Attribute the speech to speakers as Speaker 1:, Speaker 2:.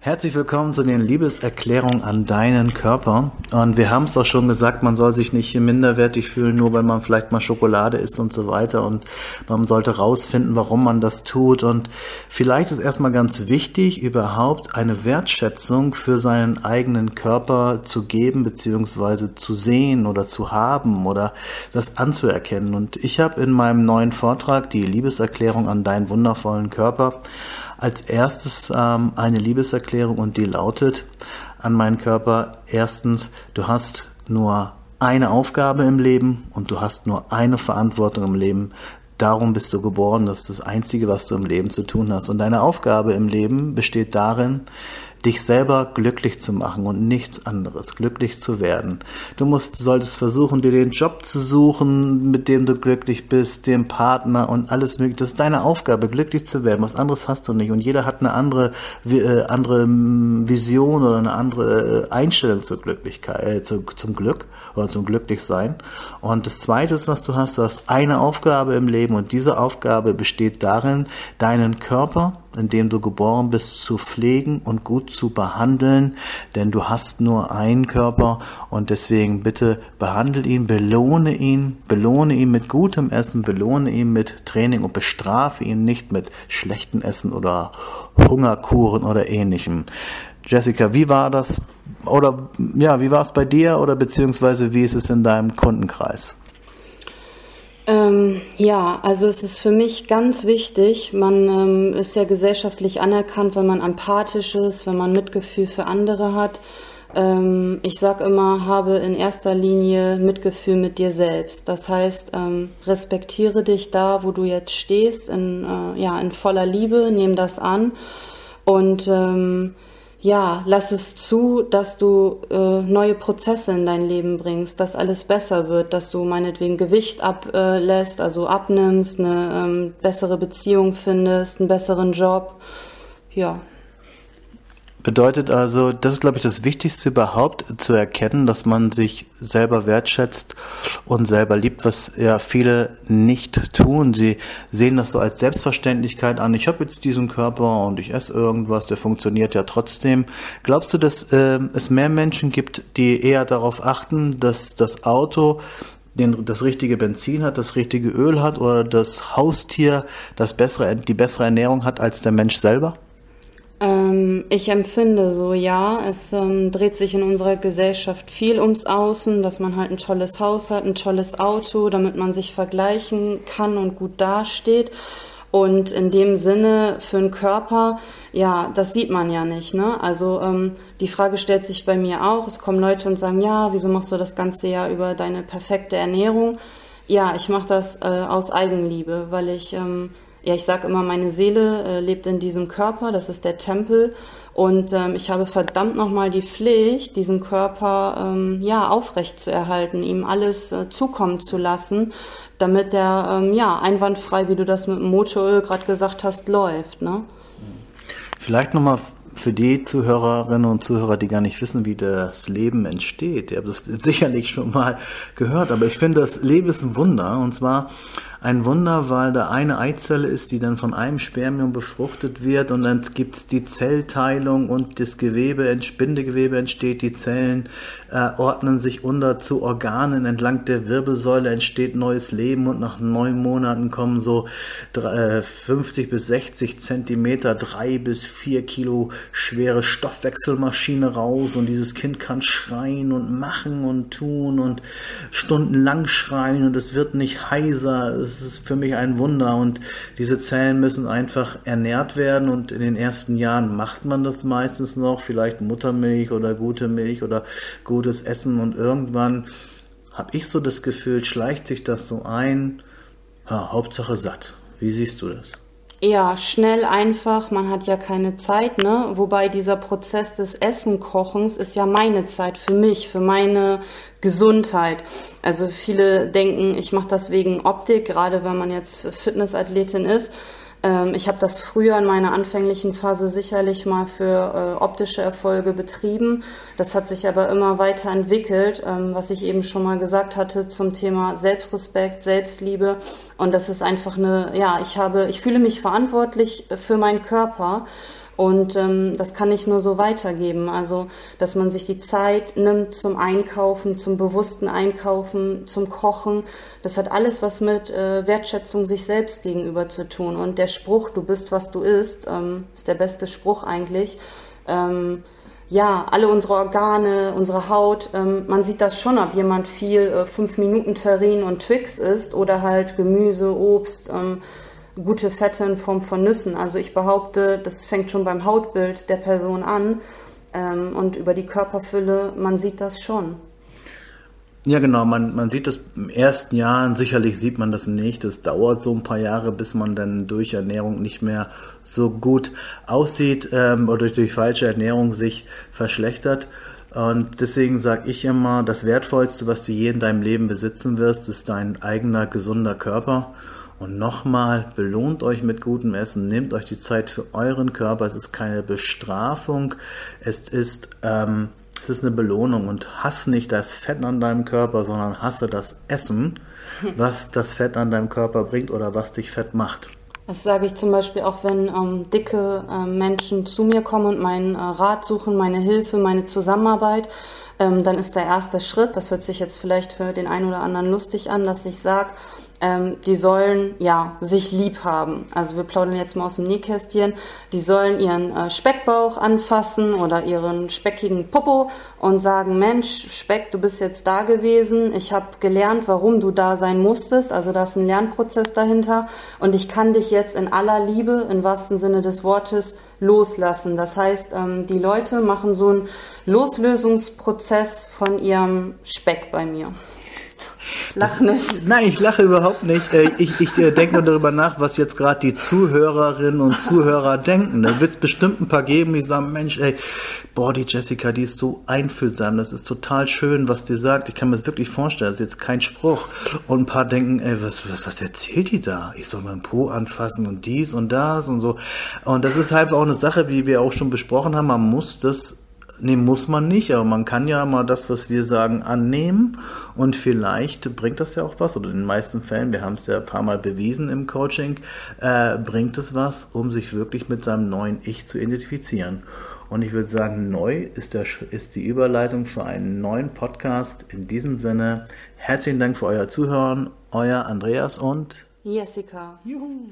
Speaker 1: Herzlich willkommen zu den Liebeserklärungen an deinen Körper. Und wir haben es doch schon gesagt, man soll sich nicht minderwertig fühlen, nur weil man vielleicht mal Schokolade isst und so weiter. Und man sollte rausfinden, warum man das tut. Und vielleicht ist erstmal ganz wichtig, überhaupt eine Wertschätzung für seinen eigenen Körper zu geben, beziehungsweise zu sehen oder zu haben oder das anzuerkennen. Und ich habe in meinem neuen Vortrag die Liebeserklärung an deinen wundervollen Körper als erstes ähm, eine Liebeserklärung und die lautet an meinen Körper, erstens, du hast nur eine Aufgabe im Leben und du hast nur eine Verantwortung im Leben. Darum bist du geboren, das ist das Einzige, was du im Leben zu tun hast. Und deine Aufgabe im Leben besteht darin, dich selber glücklich zu machen und nichts anderes, glücklich zu werden. Du musst, solltest versuchen, dir den Job zu suchen, mit dem du glücklich bist, den Partner und alles mögliche. Das ist deine Aufgabe, glücklich zu werden. Was anderes hast du nicht. Und jeder hat eine andere, äh, andere Vision oder eine andere äh, Einstellung zur Glücklichkeit, äh, zu, zum Glück oder zum Glücklichsein. Und das Zweite was du hast, du hast eine Aufgabe im Leben und diese Aufgabe besteht darin, deinen Körper in dem du geboren bist, zu pflegen und gut zu behandeln, denn du hast nur einen Körper und deswegen bitte behandle ihn, belohne ihn, belohne ihn mit gutem Essen, belohne ihn mit Training und bestrafe ihn nicht mit schlechtem Essen oder Hungerkuren oder ähnlichem. Jessica, wie war das? Oder ja, wie war es bei dir oder beziehungsweise wie ist es in deinem Kundenkreis?
Speaker 2: Ähm, ja, also es ist für mich ganz wichtig, man ähm, ist ja gesellschaftlich anerkannt, wenn man empathisch ist, wenn man Mitgefühl für andere hat. Ähm, ich sage immer, habe in erster Linie Mitgefühl mit dir selbst. Das heißt, ähm, respektiere dich da, wo du jetzt stehst, in, äh, ja, in voller Liebe, nimm das an und ähm, ja, lass es zu, dass du äh, neue Prozesse in dein Leben bringst, dass alles besser wird, dass du meinetwegen Gewicht ablässt, also abnimmst, eine ähm, bessere Beziehung findest, einen besseren Job. Ja.
Speaker 1: Bedeutet also, das ist, glaube ich, das Wichtigste überhaupt zu erkennen, dass man sich selber wertschätzt und selber liebt, was ja viele nicht tun. Sie sehen das so als Selbstverständlichkeit an. Ich habe jetzt diesen Körper und ich esse irgendwas, der funktioniert ja trotzdem. Glaubst du, dass äh, es mehr Menschen gibt, die eher darauf achten, dass das Auto den, das richtige Benzin hat, das richtige Öl hat oder das Haustier das bessere, die bessere Ernährung hat als der Mensch selber?
Speaker 2: Ähm, ich empfinde so, ja, es ähm, dreht sich in unserer Gesellschaft viel ums Außen, dass man halt ein tolles Haus hat, ein tolles Auto, damit man sich vergleichen kann und gut dasteht. Und in dem Sinne für einen Körper, ja, das sieht man ja nicht. Ne? Also ähm, die Frage stellt sich bei mir auch. Es kommen Leute und sagen, ja, wieso machst du das ganze Jahr über deine perfekte Ernährung? Ja, ich mache das äh, aus Eigenliebe, weil ich ähm, ja, ich sage immer, meine Seele äh, lebt in diesem Körper, das ist der Tempel. Und ähm, ich habe verdammt nochmal die Pflicht, diesen Körper ähm, ja, aufrecht zu erhalten, ihm alles äh, zukommen zu lassen, damit der ähm, ja, einwandfrei, wie du das mit dem Motoröl gerade gesagt hast, läuft. Ne?
Speaker 1: Vielleicht nochmal für die Zuhörerinnen und Zuhörer, die gar nicht wissen, wie das Leben entsteht. Ihr habt das sicherlich schon mal gehört, aber ich finde, das Leben ist ein Wunder. Und zwar ein Wunder, weil da eine Eizelle ist, die dann von einem Spermium befruchtet wird und dann gibt es die Zellteilung und das Gewebe, Bindegewebe entsteht, die Zellen äh, ordnen sich unter zu Organen, entlang der Wirbelsäule entsteht neues Leben und nach neun Monaten kommen so äh, 50 bis 60 Zentimeter, drei bis vier Kilo schwere Stoffwechselmaschine raus und dieses Kind kann schreien und machen und tun und stundenlang schreien und es wird nicht heiser, das ist für mich ein Wunder. Und diese Zellen müssen einfach ernährt werden. Und in den ersten Jahren macht man das meistens noch, vielleicht Muttermilch oder gute Milch oder gutes Essen. Und irgendwann habe ich so das Gefühl, schleicht sich das so ein, ja, Hauptsache satt. Wie siehst du das?
Speaker 2: Ja, schnell, einfach, man hat ja keine Zeit, ne? Wobei dieser Prozess des Essenkochens ist ja meine Zeit für mich, für meine Gesundheit. Also viele denken, ich mache das wegen Optik, gerade wenn man jetzt Fitnessathletin ist. Ähm, ich habe das früher in meiner anfänglichen Phase sicherlich mal für äh, optische Erfolge betrieben. Das hat sich aber immer weiter entwickelt, ähm, was ich eben schon mal gesagt hatte zum Thema Selbstrespekt, Selbstliebe. Und das ist einfach eine, ja, ich habe, ich fühle mich verantwortlich für meinen Körper Und ähm, das kann ich nur so weitergeben. Also, dass man sich die Zeit nimmt zum Einkaufen, zum bewussten Einkaufen, zum Kochen. Das hat alles was mit äh, Wertschätzung sich selbst gegenüber zu tun. Und der Spruch, du bist, was du isst, ähm, ist der beste Spruch eigentlich. Ähm, ja, alle unsere Organe, unsere Haut, ähm, man sieht das schon, ob jemand viel äh, 5 Minuten Terrin und Twix isst oder halt Gemüse, Obst, ähm, gute Fette in Form von Nüssen. Also ich behaupte, das fängt schon beim Hautbild der Person an ähm, und über die Körperfülle, man sieht das schon.
Speaker 1: Ja, genau. Man, man sieht das im ersten Jahr, sicherlich sieht man das nicht. Es dauert so ein paar Jahre, bis man dann durch Ernährung nicht mehr so gut aussieht ähm, oder durch, durch falsche Ernährung sich verschlechtert. Und deswegen sage ich immer, das Wertvollste, was du je in deinem Leben besitzen wirst, ist dein eigener gesunder Körper. Und nochmal, belohnt euch mit gutem Essen, nehmt euch die Zeit für euren Körper. Es ist keine Bestrafung, es ist, ähm, es ist eine Belohnung. Und hasse nicht das Fett an deinem Körper, sondern hasse das Essen, was das Fett an deinem Körper bringt oder was dich fett macht.
Speaker 2: Das sage ich zum Beispiel auch, wenn ähm, dicke äh, Menschen zu mir kommen und meinen äh, Rat suchen, meine Hilfe, meine Zusammenarbeit. Ähm, dann ist der erste Schritt, das hört sich jetzt vielleicht für den einen oder anderen lustig an, dass ich sage, ähm, die sollen ja sich lieb haben. Also wir plaudern jetzt mal aus dem Nähkästchen. Die sollen ihren äh, Speckbauch anfassen oder ihren speckigen Popo und sagen, Mensch, Speck, du bist jetzt da gewesen. Ich habe gelernt, warum du da sein musstest. Also da ist ein Lernprozess dahinter. Und ich kann dich jetzt in aller Liebe, im wahrsten Sinne des Wortes, loslassen. Das heißt, ähm, die Leute machen so einen Loslösungsprozess von ihrem Speck bei mir. Lach nicht.
Speaker 1: Nein, ich lache überhaupt nicht. Äh, ich, ich äh, denke nur darüber nach, was jetzt gerade die Zuhörerinnen und Zuhörer denken. Da wird es bestimmt ein paar geben, die sagen, Mensch, ey, boah, die Jessica, die ist so einfühlsam, das ist total schön, was die sagt. Ich kann mir das wirklich vorstellen, das ist jetzt kein Spruch. Und ein paar denken, ey, was, was, was erzählt die da? Ich soll meinen Po anfassen und dies und das und so. Und das ist halt auch eine Sache, wie wir auch schon besprochen haben, man muss das Nee, muss man nicht, aber man kann ja mal das, was wir sagen, annehmen und vielleicht bringt das ja auch was, oder in den meisten Fällen, wir haben es ja ein paar Mal bewiesen im Coaching, äh, bringt es was, um sich wirklich mit seinem neuen Ich zu identifizieren. Und ich würde sagen, neu ist, der, ist die Überleitung für einen neuen Podcast. In diesem Sinne, herzlichen Dank für euer Zuhören, euer Andreas und
Speaker 2: Jessica. Juhu.